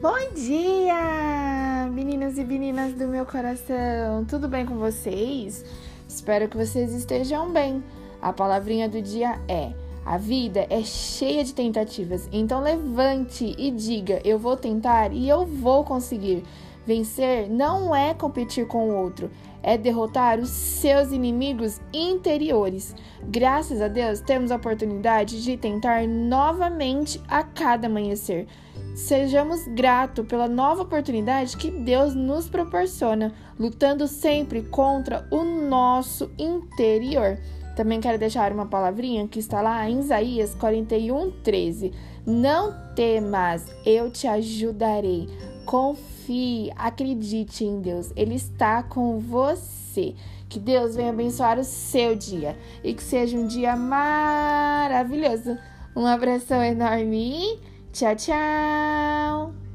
Bom dia, meninos e meninas do meu coração. Tudo bem com vocês? Espero que vocês estejam bem. A palavrinha do dia é: a vida é cheia de tentativas. Então levante e diga: eu vou tentar e eu vou conseguir. Vencer não é competir com o outro, é derrotar os seus inimigos interiores. Graças a Deus, temos a oportunidade de tentar novamente a cada amanhecer. Sejamos gratos pela nova oportunidade que Deus nos proporciona, lutando sempre contra o nosso interior. Também quero deixar uma palavrinha que está lá em Isaías 41, 13. Não temas, eu te ajudarei. Confie, acredite em Deus, Ele está com você. Que Deus venha abençoar o seu dia e que seja um dia maravilhoso. Um abração enorme tchau, tchau!